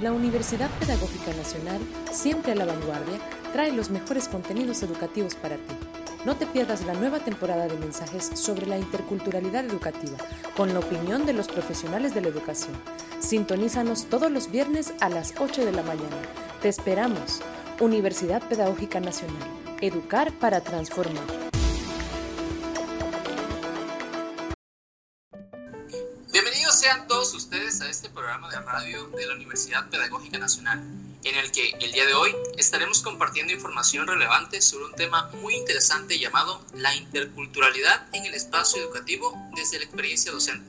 La Universidad Pedagógica Nacional, siempre a la vanguardia, trae los mejores contenidos educativos para ti. No te pierdas la nueva temporada de mensajes sobre la interculturalidad educativa, con la opinión de los profesionales de la educación. Sintonízanos todos los viernes a las 8 de la mañana. Te esperamos. Universidad Pedagógica Nacional. Educar para transformar. Sean todos ustedes a este programa de radio de la Universidad Pedagógica Nacional, en el que el día de hoy estaremos compartiendo información relevante sobre un tema muy interesante llamado la interculturalidad en el espacio educativo desde la experiencia docente,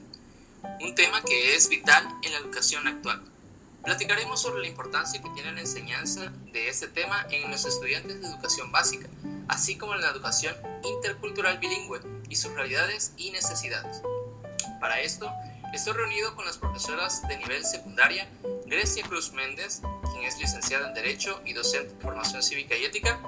un tema que es vital en la educación actual. Platicaremos sobre la importancia que tiene la enseñanza de este tema en los estudiantes de educación básica, así como en la educación intercultural bilingüe y sus realidades y necesidades. Para esto, estoy reunido con las profesoras de nivel secundaria, Grecia Cruz Méndez, quien es licenciada en Derecho y docente de Formación Cívica y Ética,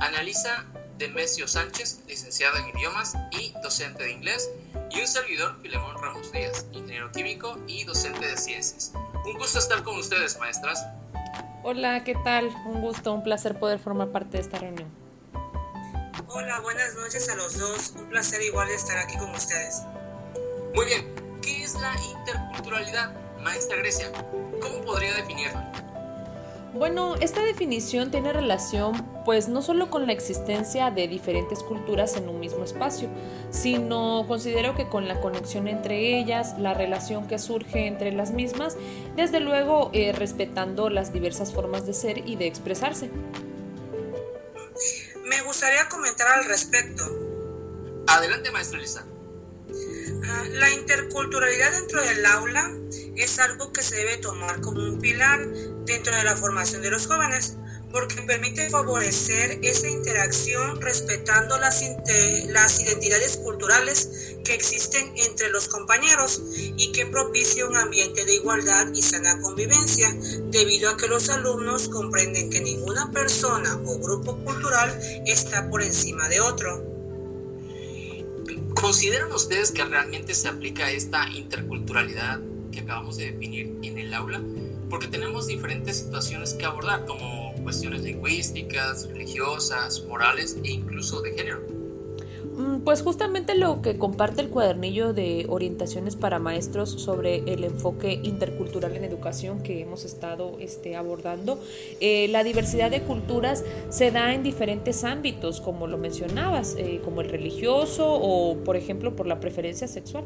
Analisa Demesio Sánchez, licenciada en Idiomas y docente de Inglés, y un servidor, Filemón Ramos Díaz, ingeniero químico y docente de Ciencias. Un gusto estar con ustedes, maestras. Hola, ¿qué tal? Un gusto, un placer poder formar parte de esta reunión. Hola, buenas noches a los dos. Un placer igual estar aquí con ustedes. Muy bien, ¿qué es la interculturalidad, maestra Grecia? ¿Cómo podría definirla? Bueno, esta definición tiene relación pues no solo con la existencia de diferentes culturas en un mismo espacio, sino considero que con la conexión entre ellas, la relación que surge entre las mismas, desde luego eh, respetando las diversas formas de ser y de expresarse. Me gustaría comentar al respecto. Adelante, maestra Lisa. La interculturalidad dentro del aula es algo que se debe tomar como un pilar dentro de la formación de los jóvenes, porque permite favorecer esa interacción respetando las, las identidades culturales que existen entre los compañeros y que propicia un ambiente de igualdad y sana convivencia, debido a que los alumnos comprenden que ninguna persona o grupo cultural está por encima de otro. ¿Consideran ustedes que realmente se aplica esta interculturalidad que acabamos de definir en el aula? Porque tenemos diferentes situaciones que abordar, como cuestiones lingüísticas, religiosas, morales e incluso de género. Mm, pues justamente lo que comparte el cuadernillo de orientaciones para maestros sobre el enfoque intercultural en educación que hemos estado este, abordando. Eh, la diversidad de culturas se da en diferentes ámbitos, como lo mencionabas, eh, como el religioso o, por ejemplo, por la preferencia sexual.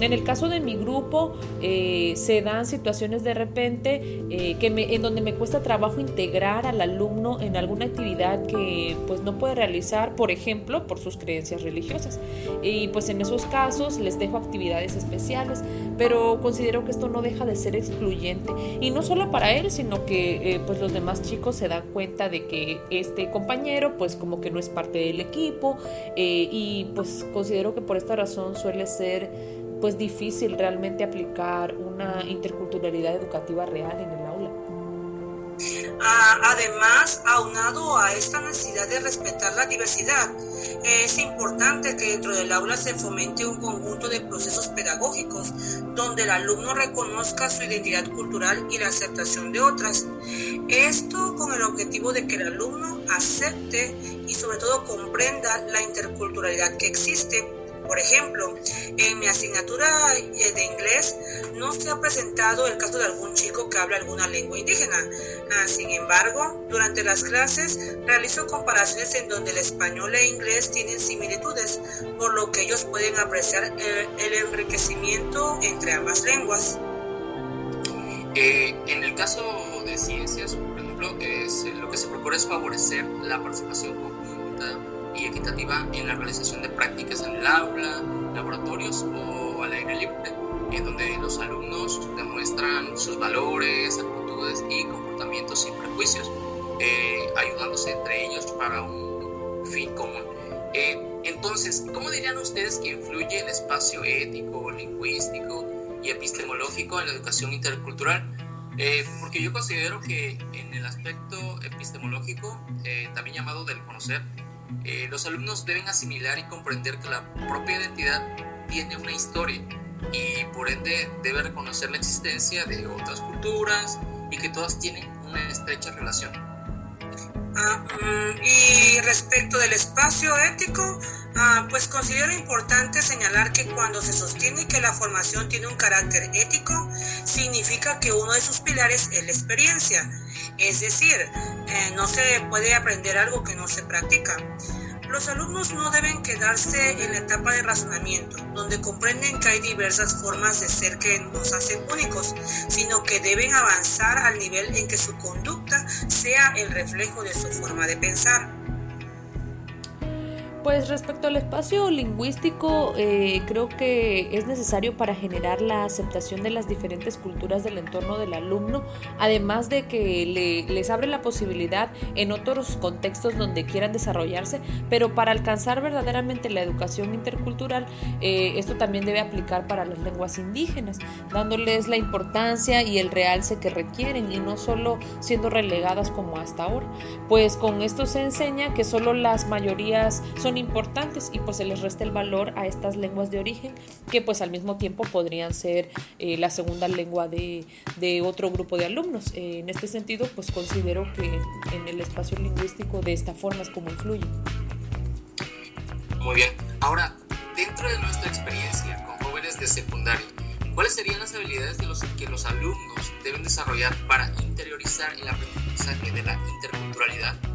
En el caso de mi grupo, eh, se dan situaciones de repente que me, en donde me cuesta trabajo integrar al alumno en alguna actividad que pues no puede realizar, por ejemplo, por sus creencias religiosas. Y pues en esos casos les dejo actividades especiales, pero considero que esto no deja de ser excluyente. Y no solo para él, sino que eh, pues los demás chicos se dan cuenta de que este compañero pues como que no es parte del equipo eh, y pues considero que por esta razón suele ser pues difícil realmente aplicar una interculturalidad educativa real en el Además, aunado a esta necesidad de respetar la diversidad, es importante que dentro del aula se fomente un conjunto de procesos pedagógicos donde el alumno reconozca su identidad cultural y la aceptación de otras. Esto con el objetivo de que el alumno acepte y sobre todo comprenda la interculturalidad que existe por ejemplo, en mi asignatura eh, de inglés no se ha presentado el caso de algún chico que habla alguna lengua indígena. Ah, sin embargo, durante las clases realizo comparaciones en donde el español e inglés tienen similitudes, por lo que ellos pueden apreciar el, enriquecimiento entre ambas lenguas. Eh, en el caso de ciencias, por ejemplo, lo que se procura es favorecer la participación y equitativa en la realización de prácticas en el aula, laboratorios o al aire libre, en donde los alumnos demuestran sus valores, actitudes y comportamientos sin prejuicios, eh, ayudándose entre ellos para un fin común. Eh, entonces, ¿cómo dirían ustedes que influye el espacio ético, lingüístico y epistemológico en la educación intercultural? Eh, porque yo considero que en el aspecto epistemológico, también llamado del conocer, eh, los alumnos deben asimilar y comprender que la propia identidad tiene una historia y por ende debe reconocer la existencia de otras culturas y que todas tienen una estrecha relación. Ah, mm, y respecto del espacio ético, ah, pues considero importante señalar que cuando se sostiene que la formación tiene un carácter ético, significa que uno de sus pilares es la experiencia. Es decir, no se puede aprender algo que no se practica. Los alumnos no deben quedarse en la etapa de razonamiento, donde comprenden que hay diversas formas de ser que nos hacen únicos, sino que deben avanzar al nivel en que su conducta sea el reflejo de su forma de pensar. Pues respecto al espacio lingüístico, eh, creo que es necesario para generar la aceptación de las diferentes culturas del entorno del alumno, además de que le, les abre la posibilidad en otros contextos donde quieran desarrollarse, pero para alcanzar verdaderamente la educación intercultural, eh, esto también debe aplicar para las lenguas indígenas, dándoles la importancia y el realce que requieren y no solo siendo relegadas como hasta ahora. Pues con esto se enseña que solo las mayorías son importantes y pues se les resta el valor a estas lenguas de origen que pues al mismo tiempo podrían ser eh, la segunda lengua de, de, otro grupo de alumnos. Eh, en este sentido pues considero que en el espacio lingüístico de esta forma es como influye. Muy bien, ahora dentro de nuestra experiencia con jóvenes de secundaria, ¿cuáles serían las habilidades de los que los alumnos deben desarrollar para interiorizar el aprendizaje de la interculturalidad?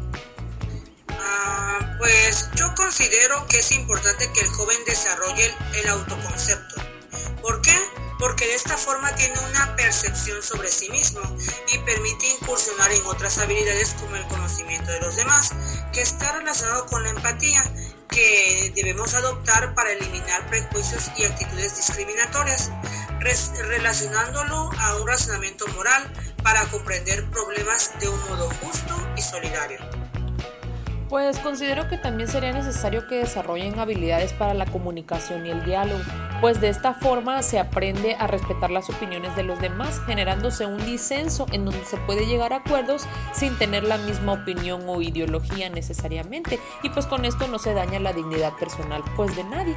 Pues yo considero que es importante que el joven desarrolle el, autoconcepto. ¿Por qué? Porque de esta forma tiene una percepción sobre sí mismo y permite incursionar en otras habilidades como el conocimiento de los demás, que está relacionado con la empatía que debemos adoptar para eliminar prejuicios y actitudes discriminatorias, relacionándolo a un razonamiento moral para comprender problemas de un modo justo y solidario. Pues considero que también sería necesario que desarrollen habilidades para la comunicación y el diálogo, pues de esta forma se aprende a respetar las opiniones de los demás, generándose un disenso en donde se puede llegar a acuerdos sin tener la misma opinión o ideología necesariamente, y pues con esto no se daña la dignidad personal pues de nadie.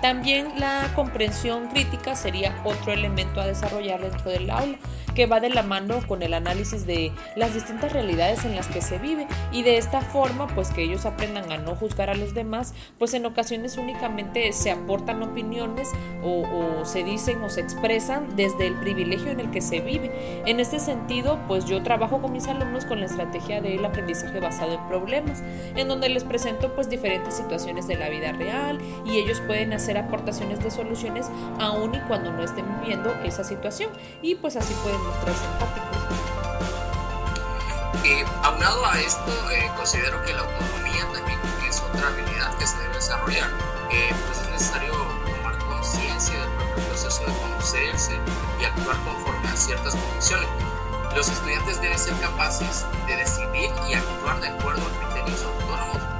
También la comprensión crítica sería otro elemento a desarrollar dentro del aula, que va de la mano con el análisis de las distintas realidades en las que se vive y de esta forma pues que ellos aprendan a no juzgar a los demás, pues en ocasiones únicamente se aportan opiniones o, se dicen o se expresan desde el privilegio en el que se vive. En este sentido pues yo trabajo con mis alumnos con la estrategia del aprendizaje basado en problemas, en donde les presento pues diferentes situaciones de la vida real y ellos pueden hacer aportaciones de soluciones aun y cuando no estén viviendo esa situación y pues así pueden mostrarse empáticos. Eh, aunado a esto, eh, considero que la autonomía también es otra habilidad que se debe desarrollar. Eh, pues es necesario tomar conciencia del propio proceso de conocerse y actuar conforme a ciertas condiciones. Los estudiantes deben ser capaces de decidir y actuar de acuerdo a criterios autónomos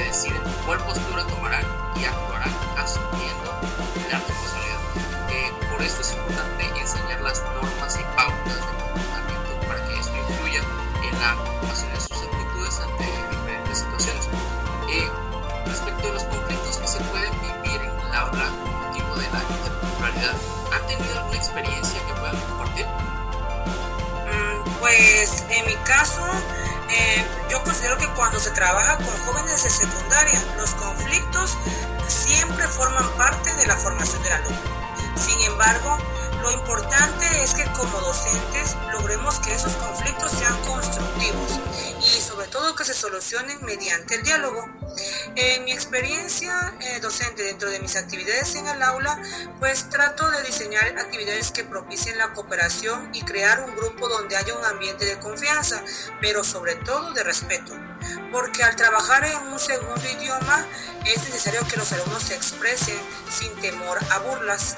que deciden cuál postura tomarán y actuarán asumiendo la responsabilidad. Eh, por esto es importante enseñar las normas y pautas de comportamiento para que esto influya en la ocupación de sus actitudes ante diferentes situaciones. Eh, respecto a los conflictos que se pueden vivir en el aula con motivo de la interculturalidad, ¿han tenido alguna experiencia que puedan compartir? Mm, pues en mi caso, eh, yo considero que cuando se trabaja con jóvenes de secundaria, los conflictos siempre forman parte de la formación del alumno. Sin embargo, lo importante es que como docentes logremos que esos conflictos sean constructivos y sobre todo que se solucionen mediante el diálogo. En mi experiencia eh, docente dentro de mis actividades en el aula, pues trato de diseñar actividades que propicien la cooperación y crear un grupo donde haya un ambiente de confianza, pero sobre todo de respeto. Porque al trabajar en un segundo idioma es necesario que los alumnos se expresen sin temor a burlas.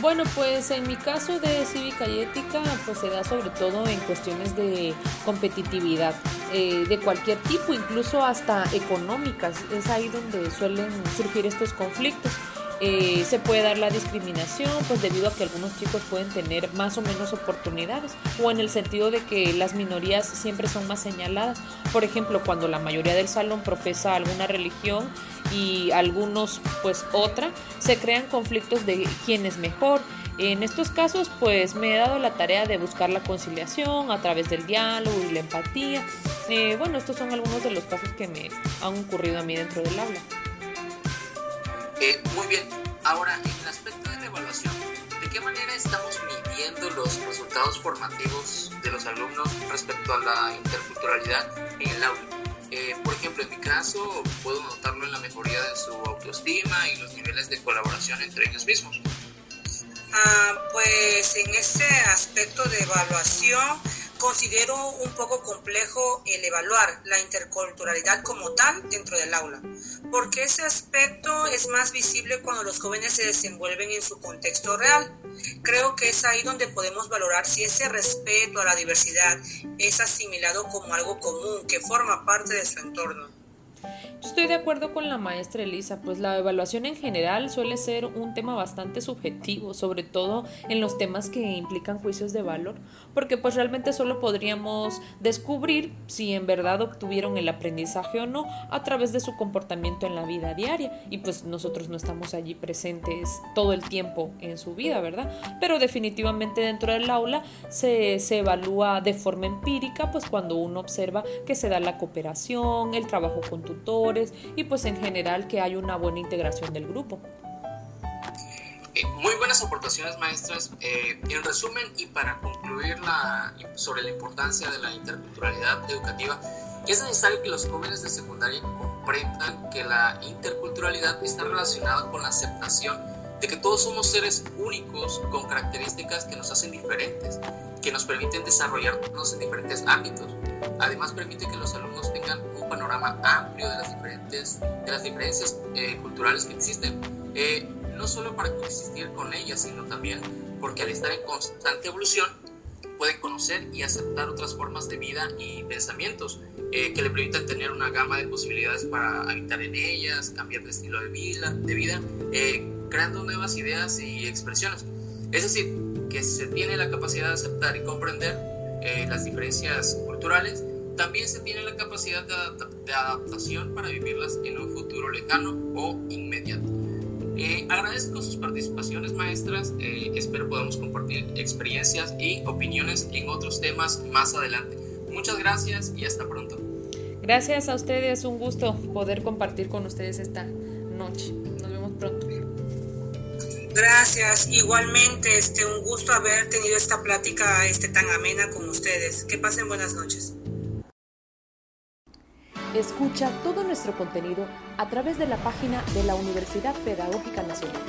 Bueno, pues en mi caso de cívica y ética, pues se da sobre todo en cuestiones de competitividad, eh, de cualquier tipo, incluso hasta económicas. Es ahí donde suelen surgir estos conflictos. Eh, se puede dar la discriminación, pues debido a que algunos chicos pueden tener más o menos oportunidades, o en el sentido de que las minorías siempre son más señaladas. Por ejemplo, cuando la mayoría del salón profesa alguna religión y algunos pues otra, se crean conflictos de quién es mejor En estos casos, pues me he dado la tarea de buscar la conciliación a través del diálogo y la empatía. Eh, bueno, estos son algunos de los casos que me han ocurrido a mí dentro del aula. Eh, muy bien. Ahora, en el aspecto de la evaluación, ¿de qué manera estamos midiendo los resultados formativos de los alumnos respecto a la interculturalidad en el aula? Eh, por ejemplo, en mi caso, puedo notarlo en la mejoría de su autoestima y los niveles de colaboración entre ellos mismos. Ah, pues en ese aspecto de evaluación considero un poco complejo el evaluar la interculturalidad como tal dentro del aula, porque ese aspecto es más visible cuando los jóvenes se desenvuelven en su contexto real. Creo que es ahí donde podemos valorar si ese respeto a la diversidad es asimilado como algo común que forma parte de su entorno. Estoy de acuerdo con la maestra Elisa, pues la evaluación en general suele ser un tema bastante subjetivo, sobre todo en los temas que implican juicios de valor, porque pues realmente solo podríamos descubrir si en verdad obtuvieron el aprendizaje o no a través de su comportamiento en la vida diaria y pues nosotros no estamos allí presentes todo el tiempo en su vida, ¿verdad? Pero definitivamente dentro del aula se, se evalúa de forma empírica, pues cuando uno observa que se da la cooperación, el trabajo con tutores, y pues en general que hay una buena integración del grupo. Eh, muy buenas aportaciones maestras. Eh, en resumen y para concluir la, sobre la importancia de la interculturalidad educativa, es necesario que los jóvenes de secundaria comprendan que la interculturalidad está relacionada con la aceptación de que todos somos seres únicos con características que nos hacen diferentes, que nos permiten desarrollarnos en diferentes ámbitos. Además permite que los alumnos tengan un panorama amplio de las, diferentes, de las diferencias eh, culturales que existen, eh, no solo para coexistir con ellas, sino también porque al estar en constante evolución pueden conocer y aceptar otras formas de vida y pensamientos eh, que le permitan tener una gama de posibilidades para habitar en ellas, cambiar de estilo de vida, de vida creando nuevas ideas y expresiones. Es decir, que se tiene la capacidad de aceptar y comprender las diferencias culturales también se tiene la capacidad de, adaptación para vivirlas en un futuro lejano o inmediato. Eh, agradezco sus participaciones maestras, eh, espero podamos compartir experiencias y opiniones en otros temas más adelante. Muchas gracias y hasta pronto. Gracias a ustedes, un gusto poder compartir con ustedes esta noche. Nos vemos pronto. Gracias, igualmente, este, un gusto haber tenido esta plática este, tan amena con ustedes. Que pasen buenas noches. Escucha todo nuestro contenido a través de la página de la Universidad Pedagógica Nacional.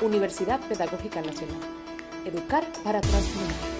Universidad Pedagógica Nacional. Educar para transformar.